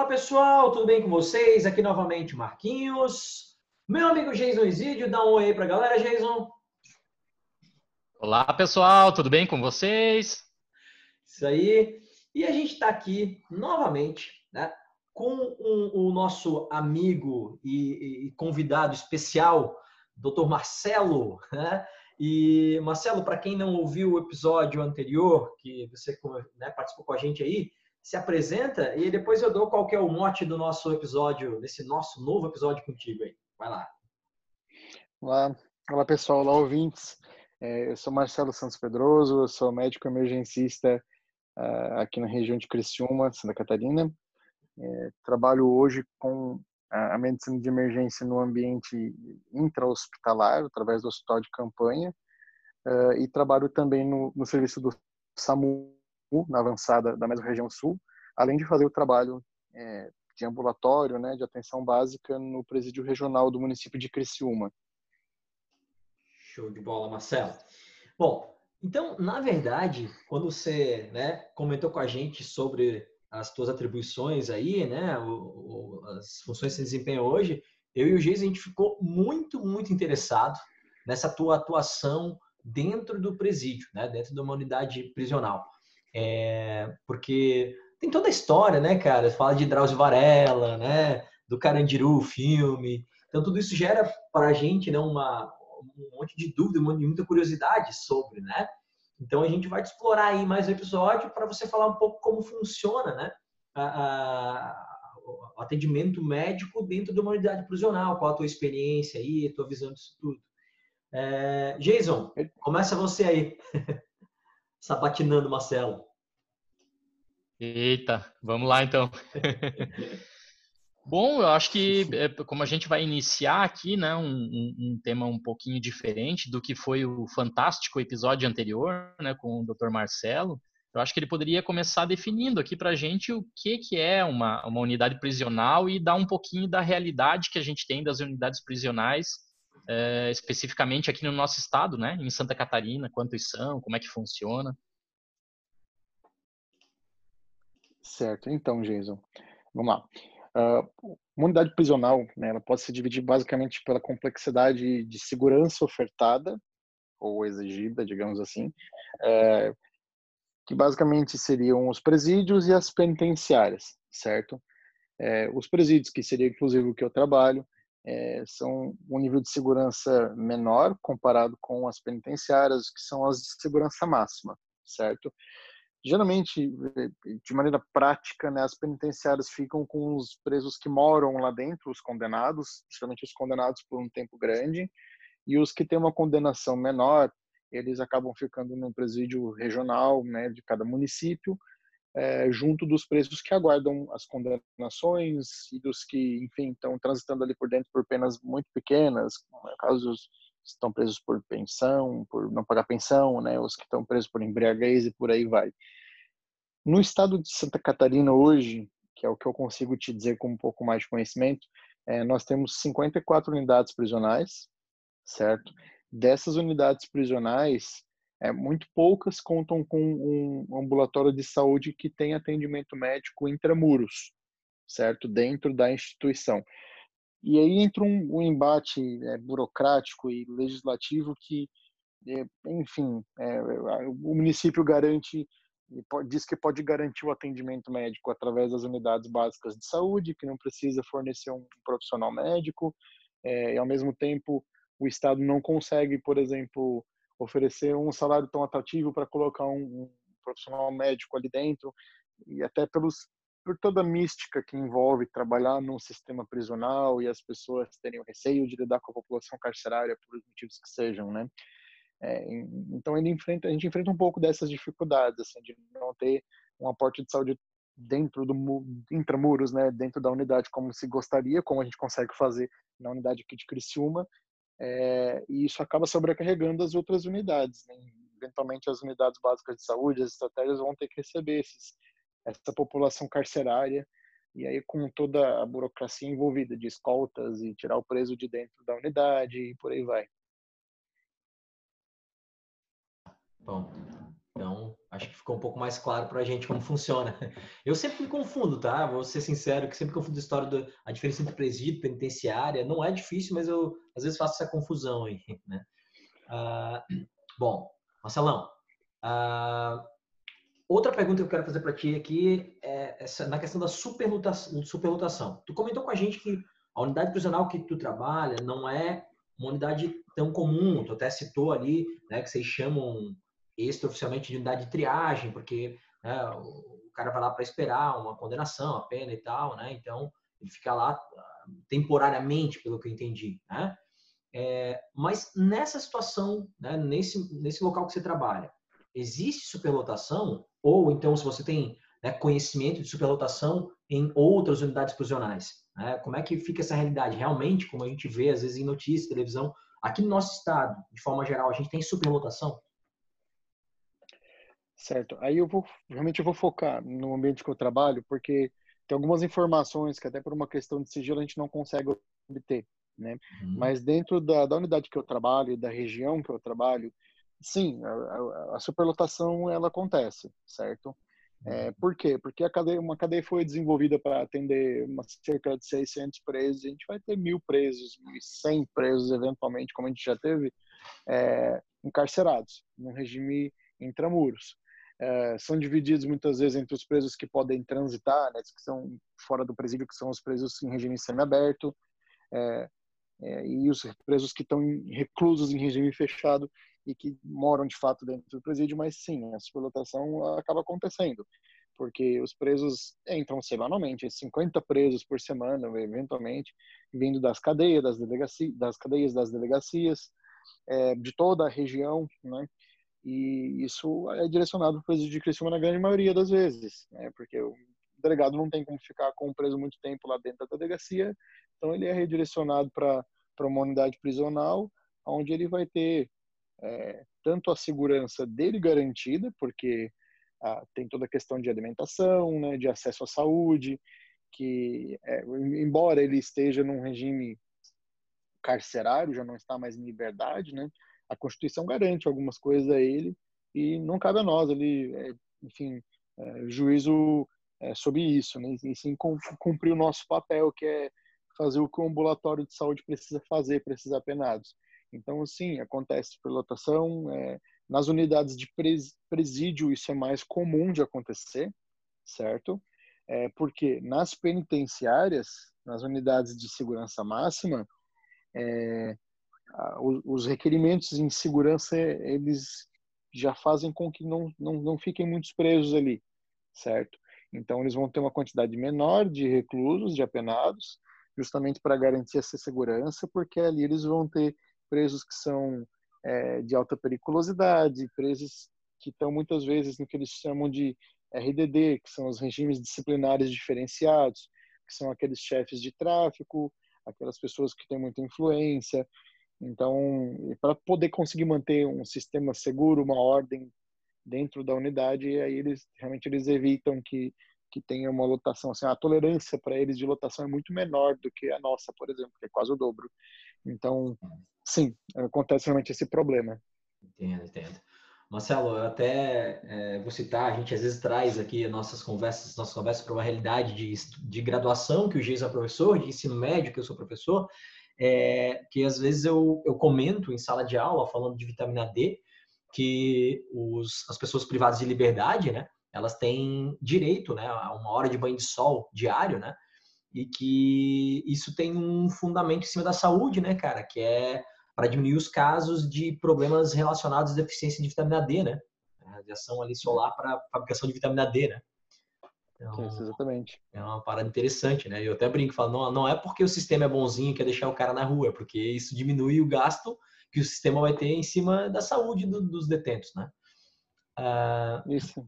Fala pessoal, tudo bem com vocês? Aqui novamente Marquinhos. Meu amigo Jason Isidio, dá um oi aí pra galera, Jason. Olá pessoal, tudo bem com vocês? Isso aí. E a gente está aqui novamente, né, com o nosso amigo e, e convidado especial, Dr. Marcelo, né? E Marcelo, para quem não ouviu o episódio anterior, que você né, participou com a gente aí, se apresenta e depois eu dou qual é o mote do nosso episódio, desse nosso novo episódio contigo aí. Vai lá. Olá, olá pessoal, olá ouvintes. É, eu sou Marcelo Santos Pedroso, eu sou médico emergencista uh, aqui na região de Criciúma, Santa Catarina. É, trabalho hoje com a medicina de emergência no ambiente intra-hospitalar, através do hospital de campanha, uh, e trabalho também no, no serviço do SAMU na avançada da mesma sul, além de fazer o trabalho é, de ambulatório, né, de atenção básica no presídio regional do município de Criciúma. Show de bola, Marcelo. Bom, então, na verdade, quando você né, comentou com a gente sobre as tuas atribuições aí, né, o, o, as funções que você desempenha hoje, eu e o Geis, a gente ficou muito, muito interessado nessa tua atuação dentro do presídio, né, dentro de uma unidade prisional. É, porque tem toda a história, né, cara? Fala de Drauzio Varela, né? Do Carandiru, o filme. Então, tudo isso gera para a gente né, uma, um monte de dúvida, muita curiosidade sobre, né? Então, a gente vai explorar aí mais um episódio para você falar um pouco como funciona, né? A, a, o atendimento médico dentro de uma unidade prisional, qual a tua experiência aí, a tua visão disso tudo. É, Jason, começa você aí. sabatinando Marcelo. Eita, vamos lá então. Bom, eu acho que é, como a gente vai iniciar aqui, né, um, um, tema um pouquinho diferente do que foi o fantástico episódio anterior, né, com o Dr. Marcelo, eu acho que ele poderia começar definindo aqui para a gente o que, que é uma, uma unidade prisional e dar um pouquinho da realidade que a gente tem das unidades prisionais é, especificamente aqui no nosso estado, né, em Santa Catarina, quantos são, como é que funciona. Certo, então, Jason, vamos lá. Uh, unidade prisional, né, ela pode se dividir basicamente pela complexidade de segurança ofertada ou exigida, digamos assim, é, que basicamente seriam os presídios e as penitenciárias, certo? É, os presídios, que seria inclusive o que eu trabalho, é, são um nível de segurança menor comparado com as penitenciárias, que são as de segurança máxima, certo? Geralmente, de maneira prática, né, as penitenciárias ficam com os presos que moram lá dentro, os condenados, geralmente os condenados por um tempo grande, e os que têm uma condenação menor, eles acabam ficando no presídio regional né, de cada município, é, junto dos presos que aguardam as condenações e dos que, enfim, estão transitando ali por dentro por penas muito pequenas, casos estão presos por pensão, por não pagar pensão, né, os que estão presos por embriaguez e por aí vai. No estado de Santa Catarina hoje, que é o que eu consigo te dizer com um pouco mais de conhecimento, é, nós temos 54 unidades prisionais, certo? Dessas unidades prisionais, é, muito poucas contam com um ambulatório de saúde que tem atendimento médico intramuros, certo? Dentro da instituição. E aí entra um, um embate é, burocrático e legislativo que, é, enfim, é, o município garante, diz que pode garantir o atendimento médico através das unidades básicas de saúde, que não precisa fornecer um profissional médico, e ao mesmo tempo o Estado não consegue, por exemplo, oferecer um salário tão atrativo para colocar um, um, profissional médico ali dentro e até pelos por toda a mística que envolve trabalhar num sistema prisional e as pessoas terem o receio de lidar com a população carcerária por motivos que sejam, né? É, então ele enfrenta, a gente enfrenta um pouco dessas dificuldades, assim, de não ter um aporte de saúde dentro do intramuros, né, dentro da unidade como se gostaria, como a gente consegue fazer na unidade aqui de Criciúma, é, e isso acaba sobrecarregando as outras unidades. Né? Eventualmente, as unidades básicas de saúde, as estratégias vão ter que receber esses, essa população carcerária, e aí com toda a burocracia envolvida de escoltas e tirar o preso de dentro da unidade e por aí vai. Bom, Então, acho que ficou um pouco mais claro para a gente como funciona. Eu sempre me confundo, tá? Vou ser sincero, que sempre confundo a história da diferença entre presídio penitenciária. Não é difícil, mas eu às vezes faço essa confusão aí, né? Ah, bom, Marcelão, ah, outra pergunta que eu quero fazer para ti aqui é essa, na questão da superlotação, superlotação. Tu comentou com a gente que a unidade prisional que tu trabalha não é uma unidade tão comum. Tu até citou ali, né, que vocês chamam extraoficialmente de unidade de triagem, porque né, o cara vai lá para esperar uma condenação, a pena e tal, né? Então ele fica lá ah, temporariamente, pelo que eu entendi, né? É, mas nessa situação, né, nesse nesse local que você trabalha, existe superlotação ou então se você tem né, conhecimento de superlotação em outras unidades prisionais, né? Como é que fica essa realidade? Realmente, como a gente vê às vezes em notícias, televisão, aqui no nosso estado, de forma geral, a gente tem superlotação? Certo. Aí eu vou realmente eu vou focar no ambiente que eu trabalho, porque tem algumas informações que até por uma questão de sigilo a gente não consegue obter, né? Uhum. Mas dentro da, da unidade que eu trabalho e da região que eu trabalho, sim, a, a superlotação ela acontece, certo? É, uhum. por quê? Porque a cadeia, uma cadeia foi desenvolvida para atender uma, cerca de 600 presos, a gente vai ter mil presos, 1.100 presos eventualmente, como a gente já teve, é, encarcerados, num regime intramuros é, são divididos muitas vezes entre os presos que podem transitar, né, que são fora do presídio, que são os presos em regime semiaberto, é, é, e os presos que estão reclusos em regime fechado e que moram de fato dentro do presídio, mas sim, a superlotação acaba acontecendo, porque os presos entram semanalmente, 50 presos por semana, eventualmente, vindo das cadeias, das, delegacia, das cadeias das delegacias, é, de toda a região, né? E isso é direcionado para o presídio de Criciúma na grande maioria das vezes, né? porque o delegado não tem como ficar com o preso muito tempo lá dentro da delegacia, então ele é redirecionado para uma unidade prisional, onde ele vai ter é, tanto a segurança dele garantida, porque ah, tem toda a questão de alimentação, né, de acesso à saúde, que é, embora ele esteja num regime carcerário, já não está mais em liberdade, né, a Constituição garante algumas coisas a ele e não cabe a nós ali, é, enfim, é, juízo é, sobre isso, né? e sim cumprir o nosso papel, que é fazer o que o ambulatório de saúde precisa fazer para esses apenados. Então, sim, acontece superlotação. É, nas unidades de presídio, isso é mais comum de acontecer, certo? É, porque nas penitenciárias, nas unidades de segurança máxima, é, os requerimentos em segurança eles já fazem com que não, não, não fiquem muitos presos ali, certo? Então eles vão ter uma quantidade menor de reclusos, de apenados, justamente para garantir essa segurança, porque ali eles vão ter presos que são é, de alta periculosidade, presos que estão muitas vezes no que eles chamam de RDD, que são os regimes disciplinares diferenciados, que são aqueles chefes de tráfico, aquelas pessoas que têm muita influência, então, para poder conseguir manter um sistema seguro, uma ordem dentro da unidade, aí eles realmente eles evitam que que tenha uma lotação assim, a tolerância para eles de lotação é muito menor do que a nossa, por exemplo, que é quase o dobro. Então, sim, acontece realmente esse problema. Entendo, entendo. Marcelo, eu até é, vou citar, a gente às vezes traz aqui nossas conversas, nossas conversas para uma realidade de, de graduação, que o Geis é professor, de ensino médio, que eu sou professor, é, que às vezes eu, eu comento em sala de aula, falando de vitamina D, que os, as pessoas privadas de liberdade, né, elas têm direito né, a uma hora de banho de sol diário, né, e que isso tem um fundamento em cima da saúde, né, cara, que é para diminuir os casos de problemas relacionados à deficiência de vitamina D, né, a radiação ali solar para fabricação de vitamina D, né. Então, Isso, exatamente. É uma parada interessante, né? Eu até brinco, falo, não, não é porque o sistema é bonzinho que é deixar o cara na rua, é porque isso diminui o gasto que o sistema vai ter em cima da saúde do, dos detentos, né? Uh, isso.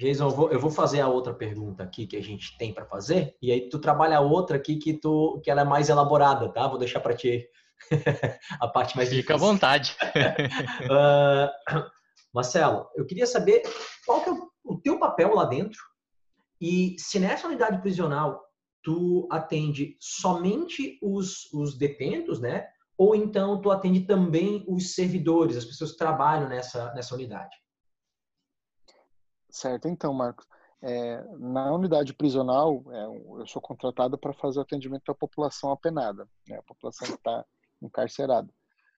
Jason, eu vou, eu vou, fazer a outra pergunta aqui que a gente tem para fazer, e aí tu trabalha a outra aqui que, tu, que ela é mais elaborada, tá? Vou deixar para ti a parte mais Fica difícil. à vontade. uh, Marcelo, eu queria saber qual que é o teu papel lá dentro e se nessa unidade prisional tu atende somente os, os detentos, né? Ou então tu atende também os servidores, as pessoas que trabalham nessa, nessa unidade? Certo, então, Marcos. É, na unidade prisional, é, eu sou contratado para fazer atendimento à população apenada, né, a população que está encarcerada.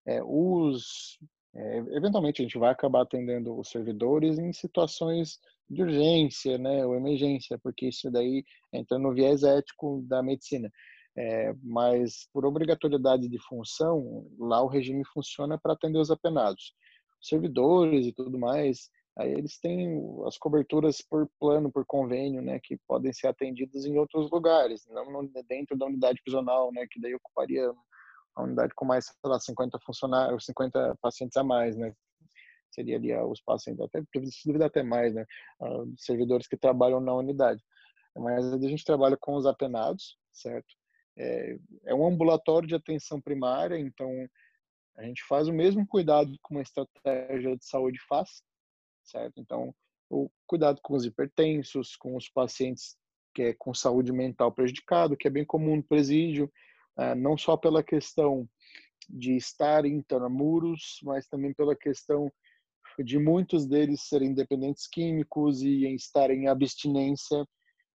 É, os, é, eventualmente, a gente vai acabar atendendo os servidores em situações de urgência, né, ou emergência, porque isso daí entra no viés ético da medicina. É, mas por obrigatoriedade de função, lá o regime funciona para atender os apenados. servidores e tudo mais, aí eles têm as coberturas por plano, por convênio, né, que podem ser atendidos em outros lugares, não dentro da unidade prisional, né, que daí ocuparia a unidade com mais, sei lá, 50 funcionários, 50 pacientes a mais, né, seria ali os pacientes, até dúvida até mais, né, servidores que trabalham na unidade. Mas a gente trabalha com os apenados, certo? É, é um ambulatório de atenção primária, então a gente faz o mesmo cuidado que uma estratégia de saúde faz, certo? Então, o cuidado com os hipertensos, com os pacientes que é com saúde mental prejudicado, que é bem comum no presídio, é, não só pela questão de estar intramuros, mas também pela questão de muitos deles serem dependentes químicos e em estarem em abstinência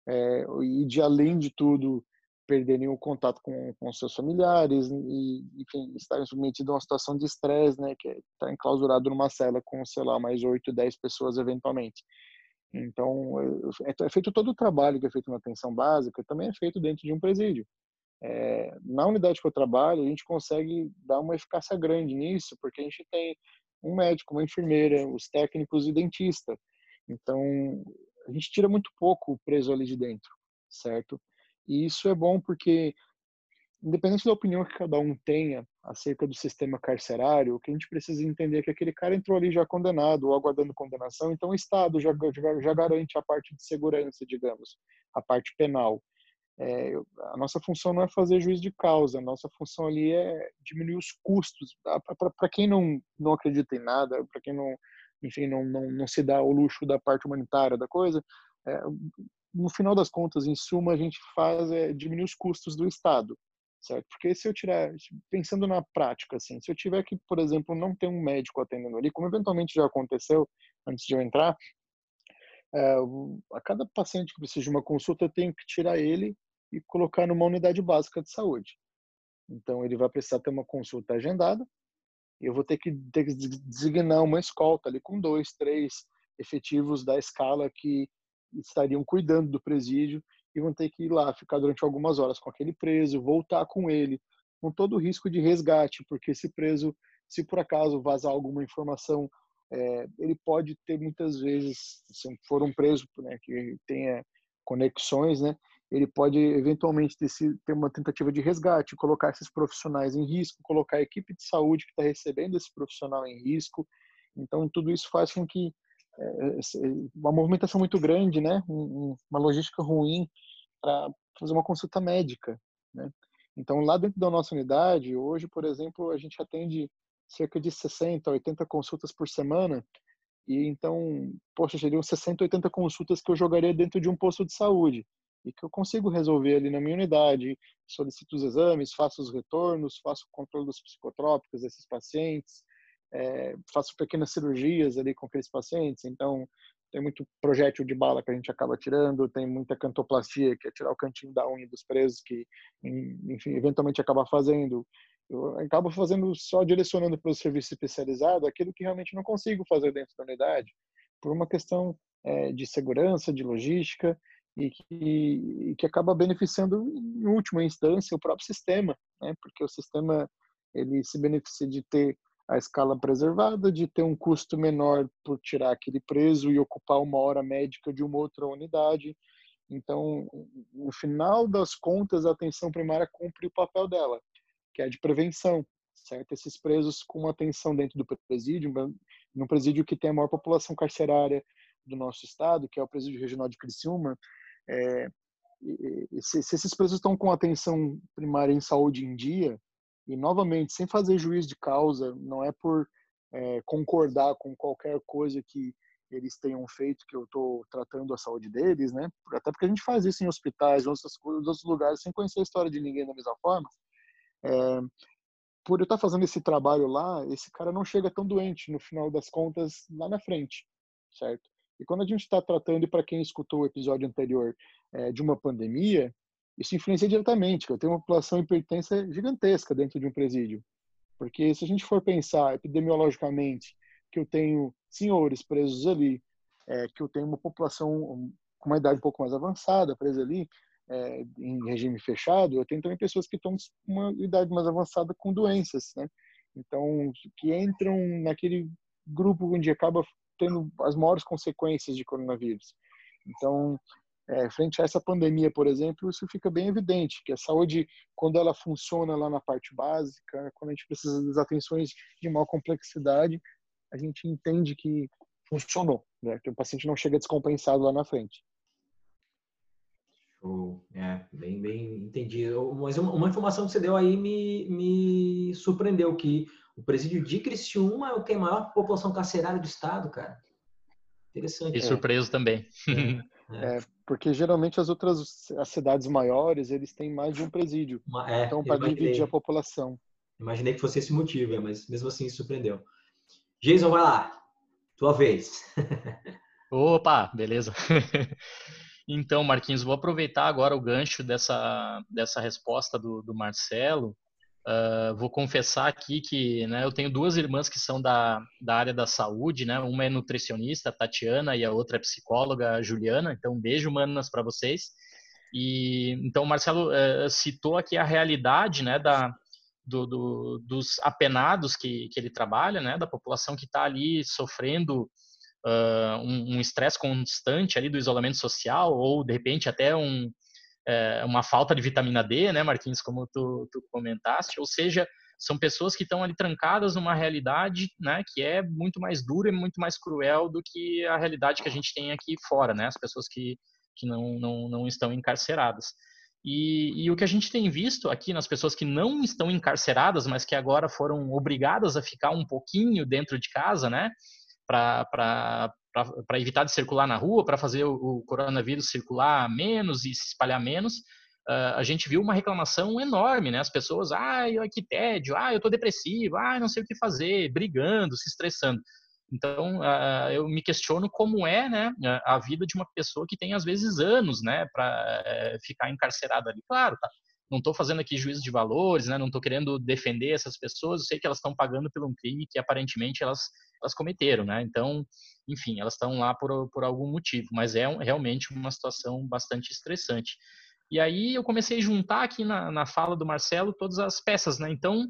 é, e de além de tudo perderem o contato com, com seus familiares e, enfim, estarem submetidos a uma situação de estresse, né, que é estar enclausurado numa cela com, sei lá, mais 8, 10 pessoas eventualmente. Então, é, é, feito todo o trabalho que é feito na atenção básica, também é feito dentro de um presídio. É, na unidade que eu trabalho, a gente consegue dar uma eficácia grande nisso, porque a gente tem um médico, uma enfermeira, os técnicos e dentista. Então, a gente tira muito pouco o preso ali de dentro, certo? E isso é bom porque, independente da opinião que cada um tenha acerca do sistema carcerário, o que a gente precisa entender é que aquele cara entrou ali já condenado ou aguardando condenação, então o Estado já, já, já garante a parte de segurança, digamos, a parte penal. É, a nossa função não é fazer juízo de causa, a nossa função ali é diminuir os custos. Para quem não, não acredita em nada, para quem não, enfim, não, não, não se dá o luxo da parte humanitária da coisa, é, no final das contas, em suma, a gente faz é diminuir os custos do Estado, certo? Porque se eu tirar, pensando na prática, assim, se eu tiver que, por exemplo, não ter um médico atendendo ali, como eventualmente já aconteceu antes de eu entrar, é, a cada paciente que precisa de uma consulta, eu tenho que tirar ele e colocar numa unidade básica de saúde. Então, ele vai precisar ter uma consulta agendada, eu vou ter que, ter que designar uma escolta ali com dois, três efetivos da escala que estariam cuidando do presídio e vão ter que ir lá ficar durante algumas horas com aquele preso, voltar com ele, com todo o risco de resgate, porque esse preso, se por acaso vazar alguma informação, é, ele pode ter muitas vezes, se for um preso né, que tenha conexões, né, ele pode eventualmente ter, ter uma tentativa de resgate, colocar esses profissionais em risco, colocar a equipe de saúde que está recebendo esse profissional em risco. Então, tudo isso faz com que uma movimentação muito grande, né? Uma logística ruim para fazer uma consulta médica, né? Então, lá dentro da nossa unidade, hoje, por exemplo, a gente atende cerca de 60, 80 consultas por semana. E então, poxa, seriam 60, 80 consultas que eu jogaria dentro de um posto de saúde e que eu consigo resolver ali na minha unidade. Solicito os exames, faço os retornos, faço o controle dos psicotrópicos desses pacientes, é, faço pequenas cirurgias ali com aqueles pacientes, então tem muito projétil de bala que a gente acaba tirando, tem muita cantoplastia, que é tirar o cantinho da unha dos presos, que, enfim, eventualmente acaba fazendo. Eu acabo fazendo só direcionando para o serviço especializado aquilo que realmente não consigo fazer dentro da unidade, por uma questão é, de segurança, de logística, e que, e que acaba beneficiando, em última instância, o próprio sistema, né? porque o sistema ele se beneficia de ter a escala preservada, de ter um custo menor por tirar aquele preso e ocupar uma hora médica de uma outra unidade. Então, no final das contas, a atenção primária cumpre o papel dela, que é de prevenção, certo? Esses presos com atenção dentro do presídio, num presídio que tem a maior população carcerária do nosso estado, que é o presídio regional de Criciúma, é, se, se esses presos estão com atenção primária em saúde em dia, e, novamente, sem fazer juízo de causa, não é por é, concordar com qualquer coisa que eles tenham feito que eu estou tratando a saúde deles, né? Até porque a gente faz isso em hospitais, em outros, outros lugares, sem conhecer a história de ninguém da mesma forma. É, por eu estar fazendo esse trabalho lá, esse cara não chega tão doente, no final das contas, lá na frente, certo? E quando a gente está tratando, e para quem escutou o episódio anterior, é, de uma pandemia, isso influencia diretamente, que eu tenho uma população hipertensa gigantesca dentro de um presídio. Porque se a gente for pensar epidemiologicamente, que eu tenho senhores presos ali, é, que eu tenho uma população com uma idade um pouco mais avançada presa ali, é, em regime fechado, eu tenho também pessoas que estão com uma idade mais avançada com doenças, né? Então, que entram naquele grupo onde acaba tendo as maiores consequências de coronavírus. Então, é, frente a essa pandemia, por exemplo, isso fica bem evidente, que a saúde, quando ela funciona lá na parte básica, quando a gente precisa das atenções de maior complexidade, a gente entende que funcionou, né? que o paciente não chega descompensado lá na frente. Show. É, bem, bem entendido. Mas uma, uma, informação que você deu aí me, me surpreendeu, que o presídio de Criciúma é o que tem a maior população carcerária do estado, cara. Interessante. E surpreso também. É, é, porque geralmente as outras as cidades maiores, eles têm mais de um presídio. É, então, para dividir a população. Imaginei que fosse esse motivo, é, mas mesmo assim surpreendeu. Jason, vai lá. Tua vez. Opa, beleza. Então, Marquinhos, vou aproveitar agora o gancho dessa, dessa resposta do, do Marcelo. Uh, vou confessar aqui que né, eu tenho duas irmãs que são da, da área da saúde, né? Uma é nutricionista, Tatiana, e a outra é psicóloga, Juliana. Então, um beijo, manas, para vocês. E então, o Marcelo uh, citou aqui a realidade, né, da, do, do, dos apenados que, que ele trabalha, né, da população que está ali sofrendo uh, um estresse constante ali do isolamento social ou de repente até um, é, uma falta de vitamina D, né, Marquinhos, como tu, tu comentaste, ou seja, são pessoas que estão ali trancadas numa realidade, né, que é muito mais dura e muito mais cruel do que a realidade que a gente tem aqui fora, né, as pessoas que, que não, não, não estão encarceradas. E, e, o que a gente tem visto aqui nas pessoas que não estão encarceradas, mas que agora foram obrigadas a ficar um pouquinho dentro de casa, né, para evitar de circular na rua, para fazer o, o, coronavírus circular menos e se espalhar menos, uh, a gente viu uma reclamação enorme, né? As pessoas, ai, que tédio, ai, eu tô depressivo, ai, não sei o que fazer, brigando, se estressando. Então, uh, eu me questiono como é, né, a vida de uma pessoa que tem às vezes anos, né, para uh, ficar encarcerada ali. Claro, tá, não estou fazendo aqui juízo de valores, né? não estou querendo defender essas pessoas, eu sei que elas estão pagando por um crime que aparentemente elas, elas cometeram, né? Então, enfim, elas estão lá por, por algum motivo, mas é realmente uma situação bastante estressante. E aí eu comecei a juntar aqui na, na fala do Marcelo todas as peças, né? Então,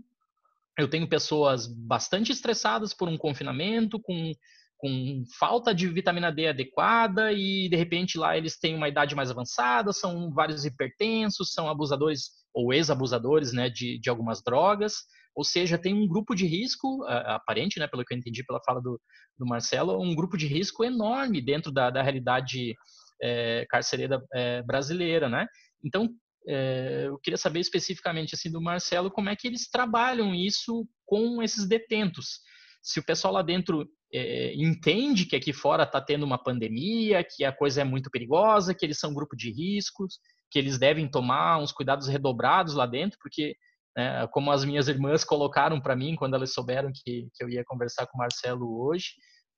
eu tenho pessoas bastante estressadas por um confinamento, com com falta de vitamina D adequada e de repente lá eles têm uma idade mais avançada, são vários hipertensos, são abusadores ou ex-abusadores né, de, de algumas drogas, ou seja, tem um grupo de risco aparente, né, pelo que eu entendi pela fala do, do Marcelo, um grupo de risco enorme dentro da, da realidade é, carcereira é, brasileira, né? Então, é, eu queria saber especificamente assim do Marcelo como é que eles trabalham isso com esses detentos se o pessoal lá dentro é, entende que aqui fora está tendo uma pandemia, que a coisa é muito perigosa, que eles são grupo de riscos, que eles devem tomar uns cuidados redobrados lá dentro, porque, né, como as minhas irmãs colocaram para mim quando elas souberam que, que eu ia conversar com o Marcelo hoje,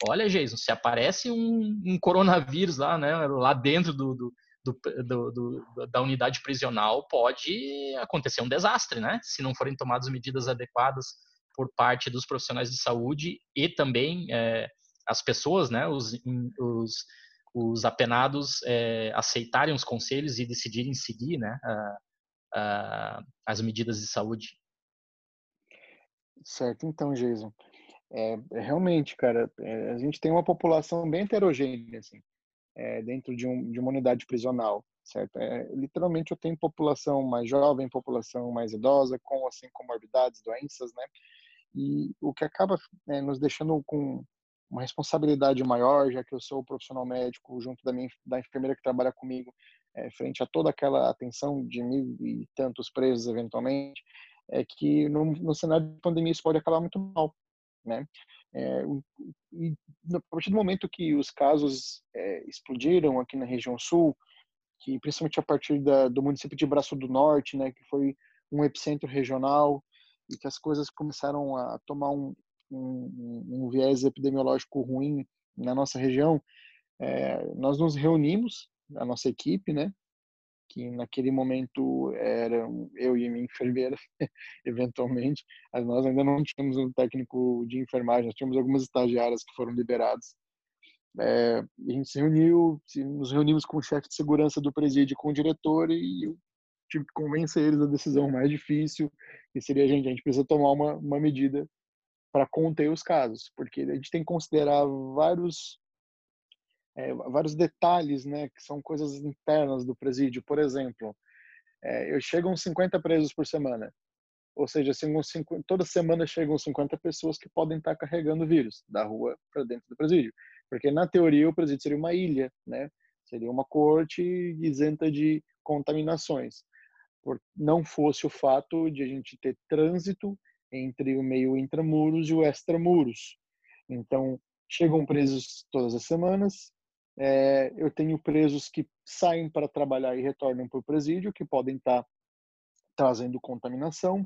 olha, Jason, se aparece um, um coronavírus lá, né, lá dentro do, do do, do, do, da unidade prisional, pode acontecer um desastre, né? Se não forem tomadas medidas adequadas por parte dos profissionais de saúde e também é, as pessoas, né, os, os, os apenados é, aceitarem os conselhos e decidirem seguir né, a, as medidas de saúde. Certo, então, Jason. É, é realmente, cara, é, a gente tem uma população bem heterogênea, assim, é, dentro de, um, de uma unidade prisional, certo? É, literalmente eu tenho população mais jovem, população mais idosa, com, assim, comorbidades, doenças, né? e o que acaba né, nos deixando com uma responsabilidade maior, já que eu sou o profissional médico junto da minha da enfermeira que trabalha comigo, é, frente a toda aquela atenção de mil e tantos presos eventualmente, é que no, no cenário de pandemia isso pode acabar muito mal, né? É, e a partir do momento que os casos é, explodiram aqui na região sul, que principalmente a partir da, do município de Braço do Norte, né, que foi um epicentro regional, e que as coisas começaram a tomar um, um, um viés epidemiológico ruim na nossa região, é, nós nos reunimos, a nossa equipe, né? Que naquele momento eram eu e minha enfermeira, eventualmente. Nós ainda não tínhamos um técnico de enfermagem, nós tínhamos algumas estagiárias que foram liberadas. É, a gente se reuniu, nos reunimos com o chefe de segurança do presídio, com o diretor, e eu tive que convencer eles da decisão mais difícil, que seria a gente, a gente precisa tomar uma, uma medida para conter os casos, porque a gente tem que considerar vários é, vários detalhes, né, que são coisas internas do presídio. Por exemplo, é, eu chegam 50 presos por semana, ou seja, toda semana chegam 50 pessoas que podem estar carregando vírus da rua para dentro do presídio, porque na teoria o presídio seria uma ilha, né, seria uma corte isenta de contaminações, por não fosse o fato de a gente ter trânsito entre o meio intramuros e o extramuros. Então, chegam presos todas as semanas. É, eu tenho presos que saem para trabalhar e retornam para o presídio, que podem estar tá trazendo contaminação.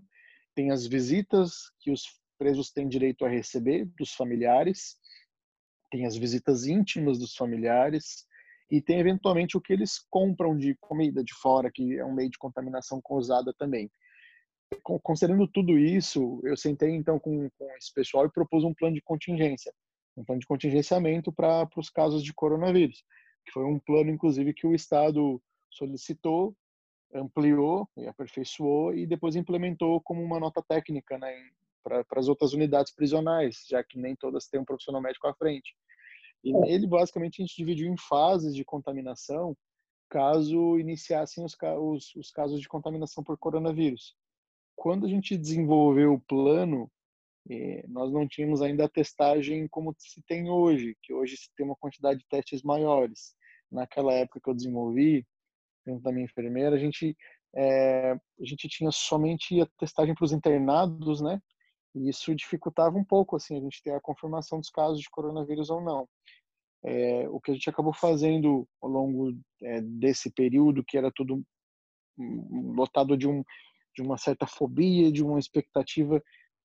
Tem as visitas que os presos têm direito a receber dos familiares. Tem as visitas íntimas dos familiares. E tem, eventualmente, o que eles compram de comida de fora, que é um meio de contaminação cruzada também considerando tudo isso, eu sentei então com, com esse pessoal e propus um plano de contingência, um plano de contingenciamento para os casos de coronavírus, que foi um plano, inclusive, que o Estado solicitou, ampliou e aperfeiçoou e depois implementou como uma nota técnica né, para as outras unidades prisionais, já que nem todas têm um profissional médico à frente. E nele, basicamente, a gente dividiu em fases de contaminação, caso iniciassem os, os, os casos de contaminação por coronavírus quando a gente desenvolveu o plano, eh, nós não tínhamos ainda a testagem como se tem hoje, que hoje se tem uma quantidade de testes maiores. Naquela época que eu desenvolvi, junto da minha enfermeira, a gente é, a gente tinha somente a testagem para os internados, né? E isso dificultava um pouco assim a gente ter a confirmação dos casos de coronavírus ou não. É, o que a gente acabou fazendo ao longo é, desse período, que era tudo lotado de um de uma certa fobia, de uma expectativa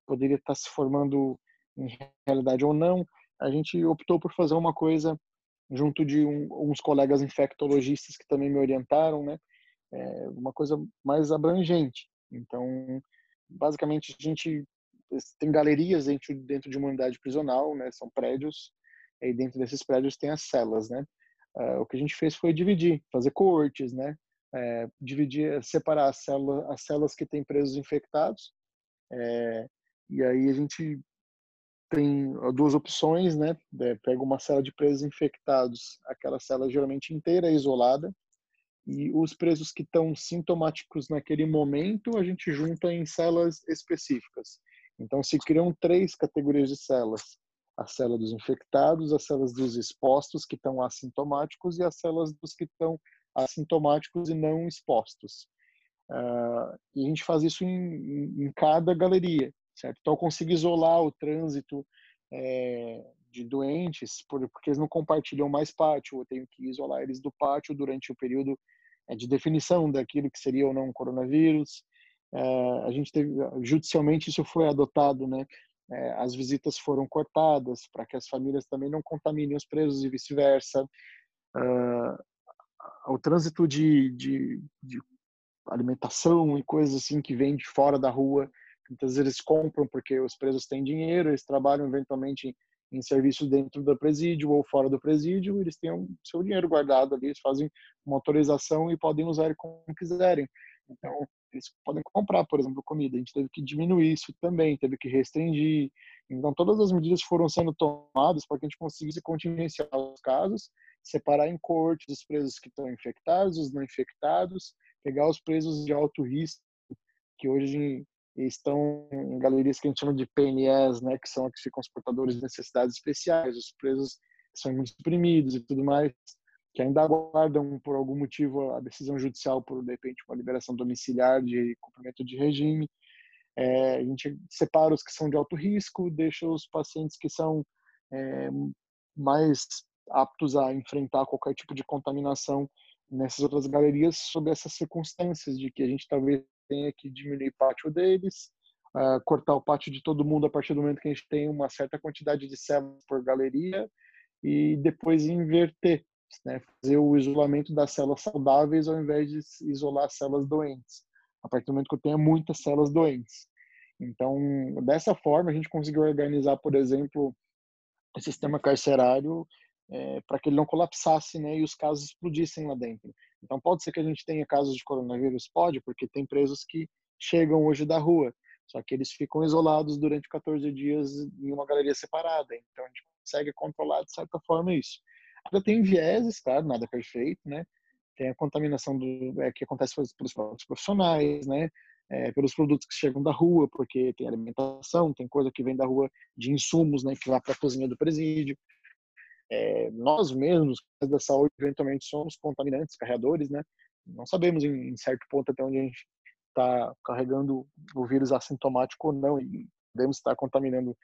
poderia estar se formando em realidade ou não, a gente optou por fazer uma coisa junto de um, uns colegas infectologistas que também me orientaram, né? É uma coisa mais abrangente. Então, basicamente, a gente tem galerias dentro, dentro de uma unidade prisional, né? São prédios, e dentro desses prédios tem as celas, né? Uh, o que a gente fez foi dividir, fazer coortes, né? é, dividir, separar as células, as células que têm presos infectados. É, e aí a gente tem duas opções, né? É, pega uma célula de presos infectados, aquela célula geralmente inteira, isolada, e os presos que estão sintomáticos naquele momento, a gente junta em células específicas. Então se criam três categorias de células: a célula dos infectados, as células dos expostos que estão assintomáticos e as células dos que estão assintomáticos e não expostos. Uh, e a gente faz isso em, em, cada galeria, certo? Então eu consigo isolar o trânsito é, de doentes por, porque eles não compartilham mais pátio, eu tenho que isolar eles do pátio durante o período é, de definição daquilo que seria ou não coronavírus. Uh, a gente teve, judicialmente isso foi adotado, né? É, as visitas foram cortadas para que as famílias também não contaminem os presos e vice-versa. Uh, o trânsito de, de, de, alimentação e coisas assim que vem de fora da rua. Muitas vezes eles compram porque os presos têm dinheiro, eles trabalham eventualmente em serviços dentro do presídio ou fora do presídio, eles têm o seu dinheiro guardado ali, eles fazem uma autorização e podem usar como quiserem. Então, eles podem comprar, por exemplo, comida. A gente teve que diminuir isso também, teve que restringir. Então, todas as medidas foram sendo tomadas para que a gente conseguisse contingenciar os casos separar em cortes os presos que estão infectados, os não infectados, pegar os presos de alto risco, que hoje estão em galerias que a gente chama de PNEs, né, que são os que ficam os portadores de necessidades especiais, os presos que são muito e tudo mais, que ainda aguardam por algum motivo a decisão judicial por de repente uma liberação domiciliar de cumprimento de regime. É, a gente separa os que são de alto risco, deixa os pacientes que são é, mais aptos a enfrentar qualquer tipo de contaminação nessas outras galerias sob essas circunstâncias de que a gente talvez tenha que diminuir o pátio deles, uh, cortar o pátio de todo mundo a partir do momento que a gente tem uma certa quantidade de células por galeria e depois inverter, né? fazer o isolamento das células saudáveis ao invés de isolar as células doentes, a partir do momento que eu tenha muitas células doentes. Então, dessa forma, a gente conseguiu organizar, por exemplo, o sistema carcerário é, para que ele não colapsasse né, e os casos explodissem lá dentro. Então, pode ser que a gente tenha casos de coronavírus? Pode, porque tem presos que chegam hoje da rua, só que eles ficam isolados durante 14 dias em uma galeria separada. Então, a gente consegue controlar, de certa forma, isso. Ainda tem vieses, claro, nada perfeito, né? Tem a contaminação do, é, que acontece pelos próprios profissionais, né? É, pelos produtos que chegam da rua, porque tem alimentação, tem coisa que vem da rua de insumos, né? Que vai para a cozinha do presídio. É, nós mesmos, da saúde, eventualmente somos contaminantes, carregadores, né? Não sabemos em, em certo ponto até onde a gente está carregando o vírus assintomático ou não e podemos estar contaminando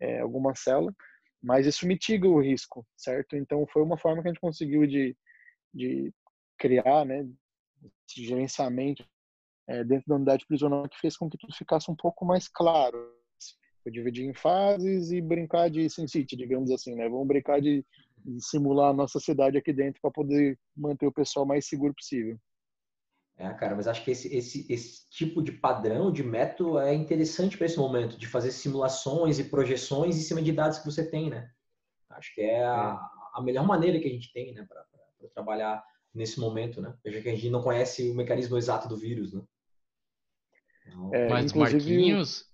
é, alguma célula, mas isso mitiga o risco, certo? Então foi uma forma que a gente conseguiu de, de criar, né, esse gerenciamento é, dentro da unidade prisional que fez com que tudo ficasse um pouco mais claro. Foi dividir em fases e brincar de Sin City, digamos assim, né? Vamos brincar de, de simular a nossa cidade aqui dentro para poder manter o pessoal mais seguro possível. É, cara, mas acho que esse, esse, esse tipo de padrão, de método, é interessante para esse momento, de fazer simulações e projeções em cima de dados que você tem, né? Acho que é a, é. a melhor maneira que a gente tem, né, para trabalhar nesse momento, né? Veja que a gente não conhece o mecanismo exato do vírus, né? Então, é, mas Marquinhos...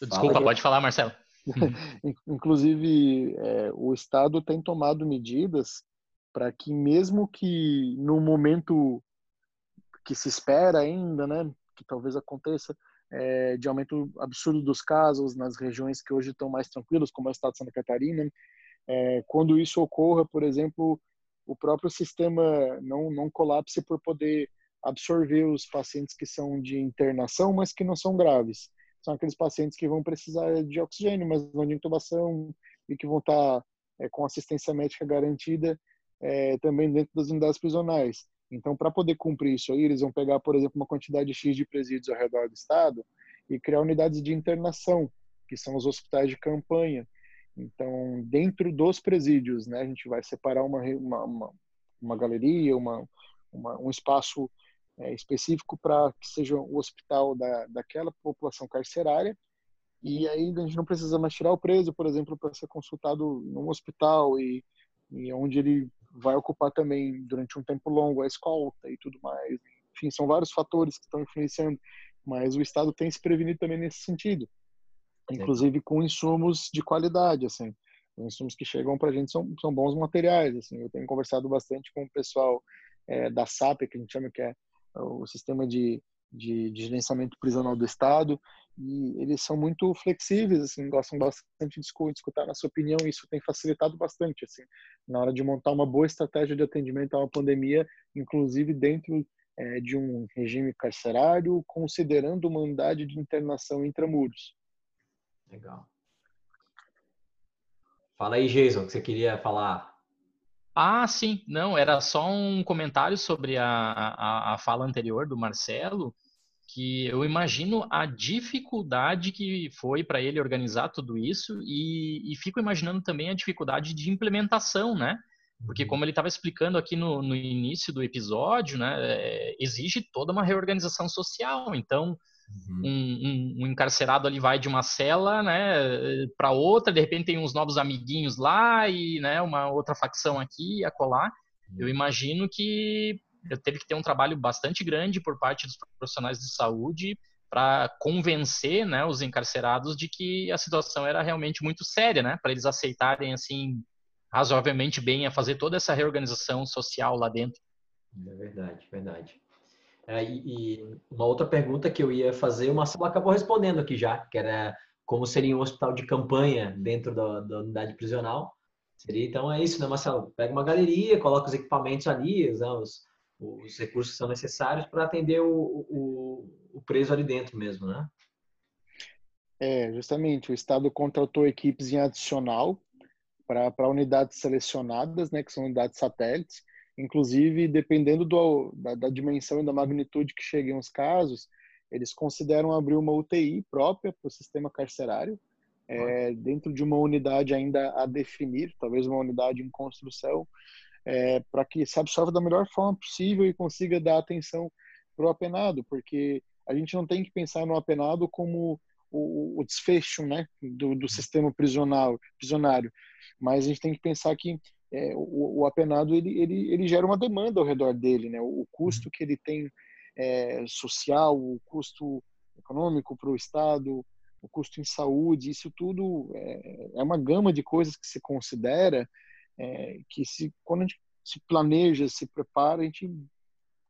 Desculpa, Fala, pode falar, Marcelo. inclusive, é, o Estado tem tomado medidas para que mesmo que no momento que se espera ainda, né, que talvez aconteça, é, de aumento absurdo dos casos nas regiões que hoje estão mais tranquilas, como é o estado de Santa Catarina. É, quando isso ocorra, por exemplo, o próprio sistema não, não colapse por poder absorver os pacientes que são de internação, mas que não são graves. São aqueles pacientes que vão precisar de oxigênio, mas não de intubação e que vão estar é, com assistência médica garantida é, também dentro das unidades prisionais. Então, para poder cumprir isso aí, eles vão pegar, por exemplo, uma quantidade X de presídios ao redor do estado e criar unidades de internação, que são os hospitais de campanha. Então, dentro dos presídios, né, a gente vai separar uma, uma, uma, uma galeria, uma, uma, um espaço é, específico para que seja o hospital da, daquela população carcerária. E aí a gente não precisa mais tirar o preso, por exemplo, para ser consultado num hospital e, e onde ele vai ocupar também durante um tempo longo a escolta e tudo mais. Enfim, são vários fatores que estão influenciando, mas o Estado tem se prevenido também nesse sentido, inclusive com insumos de qualidade, assim. Os insumos que chegam para a gente são, são bons materiais, assim. Eu tenho conversado bastante com o pessoal é, da SAP, que a gente chama que é o sistema de de, de, gerenciamento prisional do Estado e eles são muito flexíveis, assim, gostam bastante de escutar na sua opinião e isso tem facilitado bastante, assim, na hora de montar uma boa estratégia de atendimento a uma pandemia, inclusive dentro é, de um regime carcerário, considerando uma unidade de internação intramuros. Legal. Fala aí, Jason, que você queria falar. Ah, sim, não, era só um comentário sobre a, a, a fala anterior do Marcelo, que eu imagino a dificuldade que foi para ele organizar tudo isso e, e, fico imaginando também a dificuldade de implementação, né? Porque uhum. como ele estava explicando aqui no, no, início do episódio, né, é, exige toda uma reorganização social. Então. Um, um, um, encarcerado ali vai de uma cela, né, para outra, de repente tem uns novos amiguinhos lá e, né, uma outra facção aqui, a colar. Uhum. Eu imagino que teve que ter um trabalho bastante grande por parte dos profissionais de saúde para convencer, né, os encarcerados de que a situação era realmente muito séria, né, para eles aceitarem assim razoavelmente bem a fazer toda essa reorganização social lá dentro. É verdade, verdade. É, e, e, uma outra pergunta que eu ia fazer, o Marcelo acabou respondendo aqui já, que era como seria um hospital de campanha dentro da, da unidade prisional. Seria, então, é isso, né, Marcelo? Pega uma galeria, coloca os equipamentos ali, né, os, os recursos que são necessários para atender o, o, o preso ali dentro mesmo, né? É, justamente. O Estado contratou equipes em adicional para unidades selecionadas, né, que são unidades satélites, Inclusive, dependendo do, da, da, dimensão e da magnitude que cheguem os casos, eles consideram abrir uma UTI própria para o sistema carcerário, é, dentro de uma unidade ainda a definir, talvez uma unidade em construção, é, para que se absorva da melhor forma possível e consiga dar atenção para o apenado, porque a gente não tem que pensar no apenado como o, o desfecho né, do, do sistema prisional, prisionário, mas a gente tem que pensar que é, o, o, apenado ele, ele, ele gera uma demanda ao redor dele, né? O, custo que ele tem é, social, o custo econômico para o Estado, o custo em saúde, isso tudo é, é, uma gama de coisas que se considera é, que se quando a gente se planeja, se prepara, a gente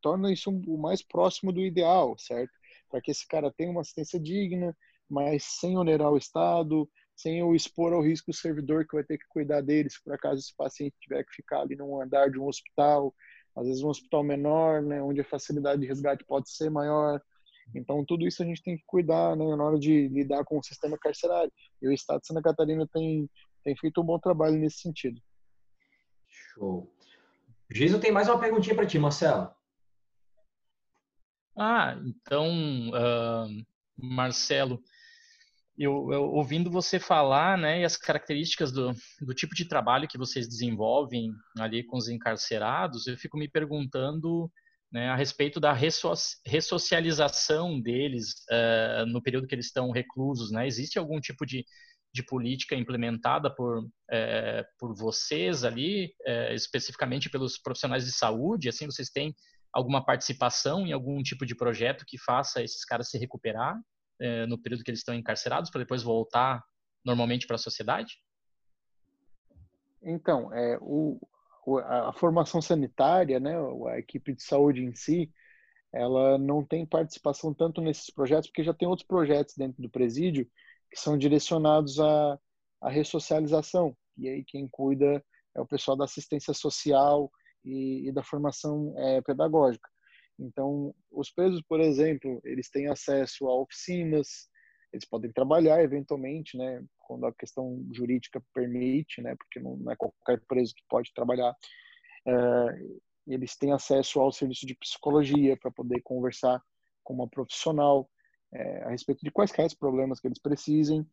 torna isso o mais próximo do ideal, certo? Para que esse cara tenha uma assistência digna, mas sem onerar o Estado, sem eu expor ao risco o servidor que vai ter que cuidar deles, por acaso esse paciente tiver que ficar ali num andar de um hospital, às vezes um hospital menor, né, onde a facilidade de resgate pode ser maior. Então, tudo isso a gente tem que cuidar né, na hora de lidar com o sistema carcerário. E o Estado de Santa Catarina tem, tem feito um bom trabalho nesse sentido. Show. Giso tem mais uma perguntinha para ti, Marcelo. Ah, então, uh, Marcelo, eu, eu, ouvindo você falar, né, e as características do, do tipo de trabalho que vocês desenvolvem ali com os encarcerados, eu fico me perguntando né, a respeito da ressocialização deles uh, no período que eles estão reclusos, né? Existe algum tipo de, de política implementada por, uh, por vocês ali, uh, especificamente pelos profissionais de saúde? Assim, vocês têm alguma participação em algum tipo de projeto que faça esses caras se recuperar? É, no período que eles estão encarcerados para depois voltar normalmente para a sociedade? Então, é, o, a formação sanitária, né, a equipe de saúde em si, ela não tem participação tanto nesses projetos, porque já tem outros projetos dentro do presídio que são direcionados à, à ressocialização. E aí quem cuida é o pessoal da assistência social e, e da formação é, pedagógica. Então, os presos, por exemplo, eles têm acesso a oficinas, eles podem trabalhar eventualmente, né, quando a questão jurídica permite, né, porque não é qualquer preso que pode trabalhar. É, eles têm acesso ao serviço de psicologia para poder conversar com uma profissional é, a respeito de quaisquer problemas que eles precisem.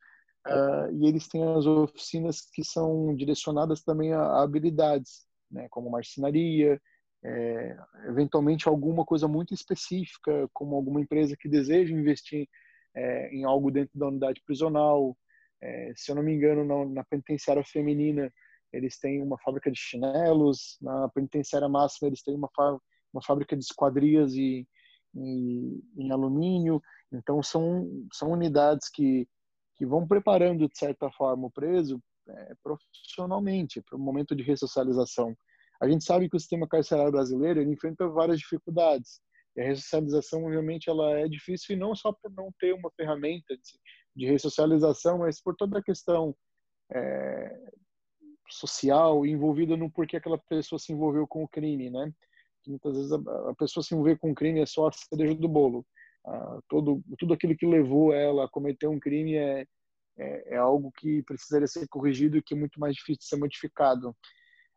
Uh, e eles têm as oficinas que são direcionadas também a, a habilidades, né, como marcenaria, é, eventualmente alguma coisa muito específica, como alguma empresa que deseja investir é, em algo dentro da unidade prisional. É, se eu não me engano, na, na, penitenciária feminina, eles têm uma fábrica de chinelos, na penitenciária máxima, eles têm uma, uma fábrica de esquadrias e, e, em alumínio. Então, são, são unidades que, que vão preparando, de certa forma, o preso é, profissionalmente para o momento de ressocialização. A gente sabe que o sistema carcerário brasileiro enfrenta várias dificuldades. E a ressocialização, realmente, ela é difícil e não só por não ter uma ferramenta de, de ressocialização, mas por toda a questão é, social envolvida no porquê aquela pessoa se envolveu com o crime, né? muitas vezes a, a, pessoa se envolver com o crime é só a cereja do bolo. Ah, todo, tudo aquilo que levou ela a cometer um crime é, é, é, algo que precisaria ser corrigido e que é muito mais difícil de ser modificado.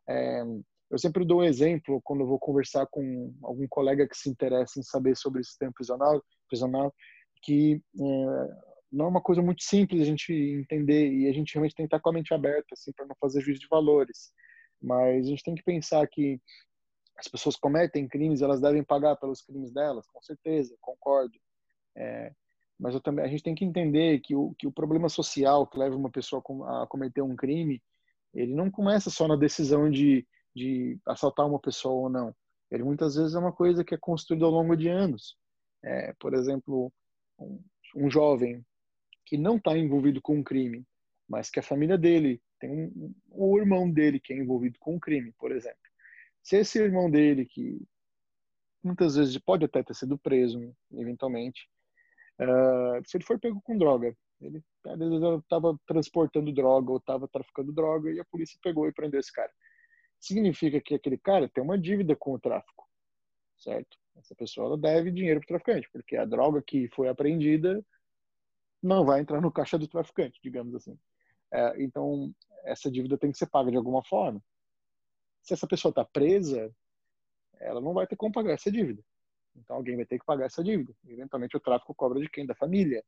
É, eu sempre dou um exemplo quando eu vou conversar com algum colega que se interessa em saber sobre o sistema prisional, prisional que é, não é uma coisa muito simples a gente entender e a gente realmente tem que estar com a mente aberta, assim, para não fazer juízo de valores. Mas a gente tem que pensar que as pessoas cometem crimes, elas devem pagar pelos crimes delas, com certeza, concordo. É, mas eu também, a gente tem que entender que o, que o problema social que leva uma pessoa a cometer um crime, ele não começa só na decisão de de assaltar uma pessoa ou não. Ele muitas vezes é uma coisa que é construída ao longo de anos. É, por exemplo, um, um, jovem que não está envolvido com um crime, mas que a família dele tem um, o irmão dele que é envolvido com um crime, por exemplo. Se esse irmão dele, que muitas vezes pode até ter sido preso, eventualmente, uh, se ele for pego com droga, ele estava transportando droga ou estava traficando droga e a polícia pegou e prendeu esse cara significa que aquele cara tem uma dívida com o tráfico, certo? Essa pessoa deve dinheiro para o traficante, porque a droga que foi apreendida não vai entrar no caixa do traficante, digamos assim. É, então, essa dívida tem que ser paga de alguma forma. Se essa pessoa está presa, ela não vai ter como pagar essa dívida. Então, alguém vai ter que pagar essa dívida. Eventualmente, o tráfico cobra de quem? Da família,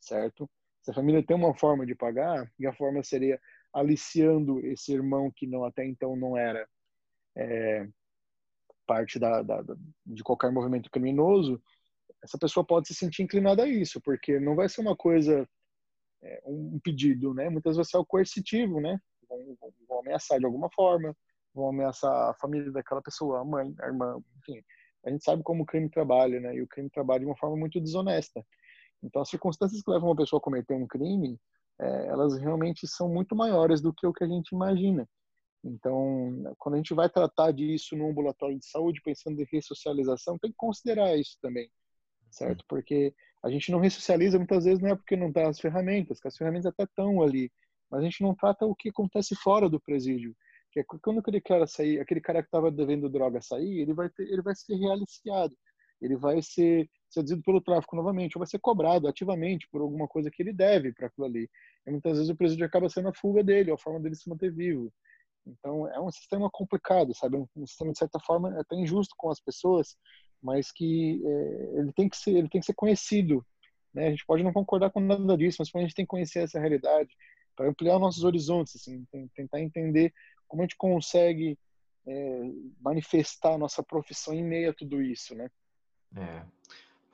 certo? Se a família tem uma forma de pagar, e a forma seria aliciando esse irmão que não até então não era é, parte da, da, de qualquer movimento criminoso, essa pessoa pode se sentir inclinada a isso, porque não vai ser uma coisa, é, um pedido, né? Muitas vezes é o coercitivo, né? Vão, vão, vão, ameaçar de alguma forma, vão ameaçar a família daquela pessoa, a mãe, a irmã, enfim. A gente sabe como o crime trabalha, né? E o crime trabalha de uma forma muito desonesta. Então, as circunstâncias que levam uma pessoa a cometer um crime, é, elas realmente são muito maiores do que o que a gente imagina. Então, quando a gente vai tratar disso no ambulatório de saúde, pensando em ressocialização, tem que considerar isso também, certo? Porque a gente não ressocializa muitas vezes não é porque não dá as ferramentas, que as ferramentas até estão ali, mas a gente não trata o que acontece fora do presídio. Que é quando aquele cara sair, aquele cara que estava devendo droga sair, ele vai ter, ele vai ser realiciado, ele vai ser seduzido pelo tráfico novamente, ou vai ser cobrado ativamente por alguma coisa que ele deve para aquilo ali. E muitas vezes o presídio acaba sendo a fuga dele, a forma dele se manter vivo. Então é um sistema complicado, sabe? Um sistema de certa forma até injusto com as pessoas, mas que é, ele tem que ser ele tem que ser conhecido. Né? A gente pode não concordar com nada disso, mas a gente tem que conhecer essa realidade para ampliar nossos horizontes, assim, tentar entender como a gente consegue é, manifestar a nossa profissão em meio a tudo isso, né? É.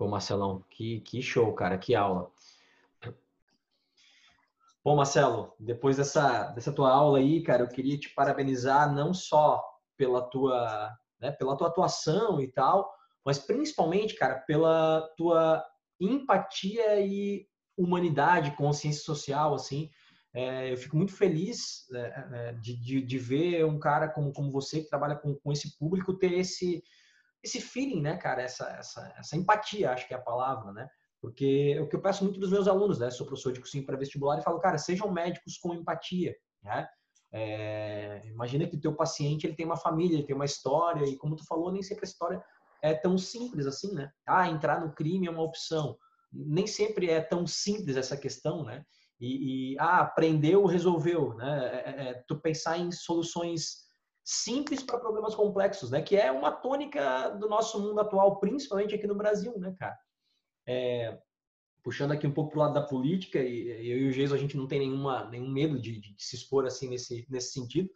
Pô, Marcelão, que, que show, cara, que aula. Bom, Marcelo, depois dessa, dessa tua aula aí, cara, eu queria te parabenizar não só pela tua, né, pela tua atuação e tal, mas principalmente, cara, pela tua empatia e humanidade, consciência social, assim. É, eu fico muito feliz é, é, de, de, de, ver um cara como, como você, que trabalha com, com esse público, ter esse, esse feeling, né, cara? Essa, essa, essa empatia, acho que é a palavra, né? Porque é o que eu peço muito dos meus alunos, né? Sou professor de cursinho para vestibular e falo, cara, sejam médicos com empatia, né? É, imagina que o teu paciente ele tem uma família, ele tem uma história e como tu falou, nem sempre a história é tão simples assim, né? Ah, entrar no crime é uma opção. Nem sempre é tão simples essa questão, né? E, e ah, aprendeu, resolveu, né? É, é, é tu pensar em soluções simples para problemas complexos, né? Que é uma tônica do nosso mundo atual, principalmente aqui no Brasil, né, cara? É, puxando aqui um pouco para o lado da política, e eu e o Geiso, a gente não tem nenhuma, nenhum medo de, de, se expor assim nesse, nesse sentido.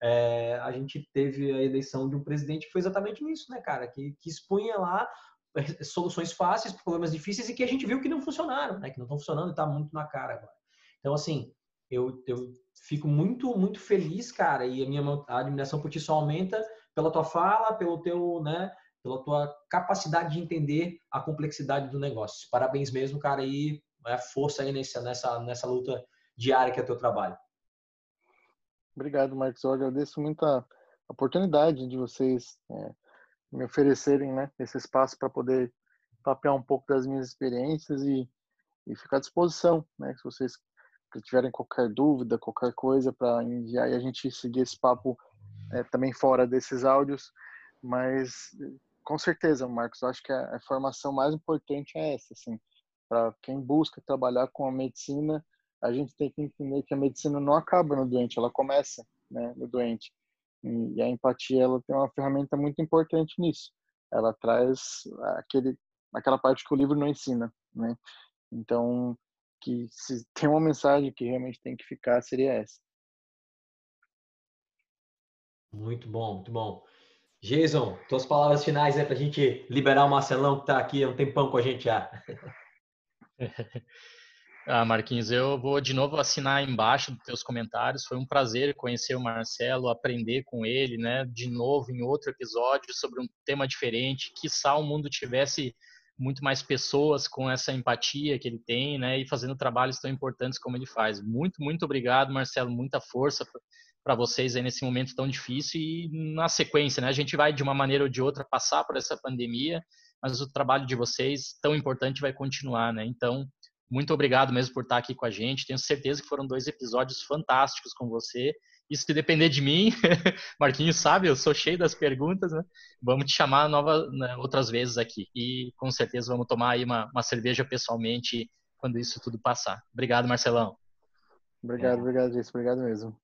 É, a gente teve a eleição de um presidente que foi exatamente nisso, né, cara? Que, que expunha lá é, soluções fáceis para problemas difíceis e que a gente viu que não funcionaram, né? Que não estão funcionando e está muito na cara agora. Então, assim, eu, eu fico muito, muito feliz, cara, e a minha admiração por ti só aumenta pela tua fala, pelo teu, né, pela tua capacidade de entender a complexidade do negócio. Parabéns mesmo, cara, e é, força aí nessa, nessa, nessa luta diária que é teu trabalho. Obrigado, Marcos. Eu agradeço muito a oportunidade de vocês é, me oferecerem né, esse espaço para poder papear um pouco das minhas experiências e, e ficar à disposição. Né, se vocês tiverem qualquer dúvida, qualquer coisa para enviar e a gente seguir esse papo é, também fora desses áudios. Mas com certeza, Marcos, acho que a, a formação mais importante é essa, assim, para quem busca trabalhar com a medicina, a gente tem que entender que a medicina não acaba no doente, ela começa, né, no doente. E, e a empatia, ela tem uma ferramenta muito importante nisso. Ela traz aquele, aquela parte que o livro não ensina, né? Então, que se tem uma mensagem que realmente tem que ficar, seria essa. Muito bom, muito bom. Jason, tuas palavras finais aí para a gente liberar o Marcelão que está aqui há um tempão com a gente já. Ah, Marquinhos, eu vou de novo assinar embaixo dos teus comentários. Foi um prazer conhecer o Marcelo, aprender com ele, né? De novo em outro episódio sobre um tema diferente. Que o mundo tivesse muito mais pessoas com essa empatia que ele tem, né? E fazendo trabalhos tão importantes como ele faz. Muito, muito obrigado, Marcelo. Muita força para vocês aí nesse momento tão difícil e na sequência, né? A gente vai de uma maneira ou de outra passar por essa pandemia, mas o trabalho de vocês tão importante vai continuar, né? Então, muito obrigado mesmo por estar aqui com a gente. Tenho certeza que foram dois episódios fantásticos com você. Isso se depender de mim, Marquinhos sabe, eu sou cheio das perguntas, né? Vamos te chamar nova, né, outras vezes aqui. E com certeza vamos tomar aí uma, uma cerveja pessoalmente quando isso tudo passar. Obrigado, Marcelão. Obrigado, é. obrigado, Jason. Obrigado mesmo.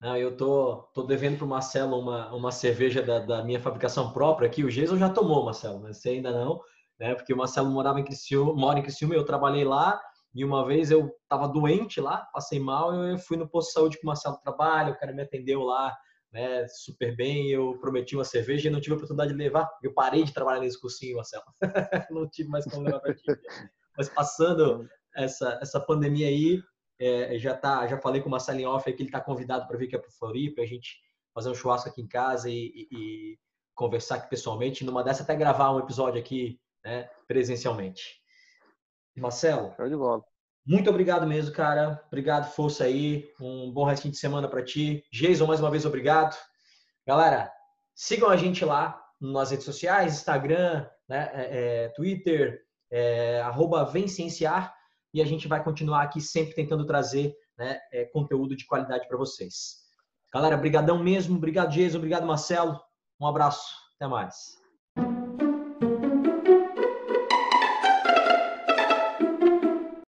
Ah, eu tô, tô devendo para o Marcelo uma, uma cerveja da, da, minha fabricação própria aqui. O Jason já tomou, Marcelo, mas você ainda não, né? Porque o Marcelo morava em Criciúma, mora em Criciúma, eu trabalhei lá E uma vez eu estava doente lá, passei mal, eu fui no posto de saúde com o Marcelo Trabalho, o cara me atendeu lá, né, super bem. Eu prometi uma cerveja e não tive a oportunidade de levar. Eu parei de trabalhar nesse cursinho, Marcelo. não tive mais como levar para ti. Mas passando essa, essa pandemia aí, é, já tá, já falei com o Marcelo em off que ele está convidado para vir aqui para o Floripa, a gente fazer um churrasco aqui em casa e, e, e conversar aqui pessoalmente. Numa dessa até gravar um episódio aqui né, presencialmente. Marcelo. Show de bola. Muito obrigado mesmo, cara. Obrigado, força aí. Um bom restinho de semana para ti. Jason, mais uma vez, obrigado. Galera, sigam a gente lá nas redes sociais, Instagram, né, é, é, Twitter, é, arroba Vencienciar, e a gente vai continuar aqui sempre tentando trazer né, é, conteúdo de qualidade para vocês. Galera, brigadão mesmo. Obrigado, Jason. Obrigado, Marcelo. Um abraço. Até mais.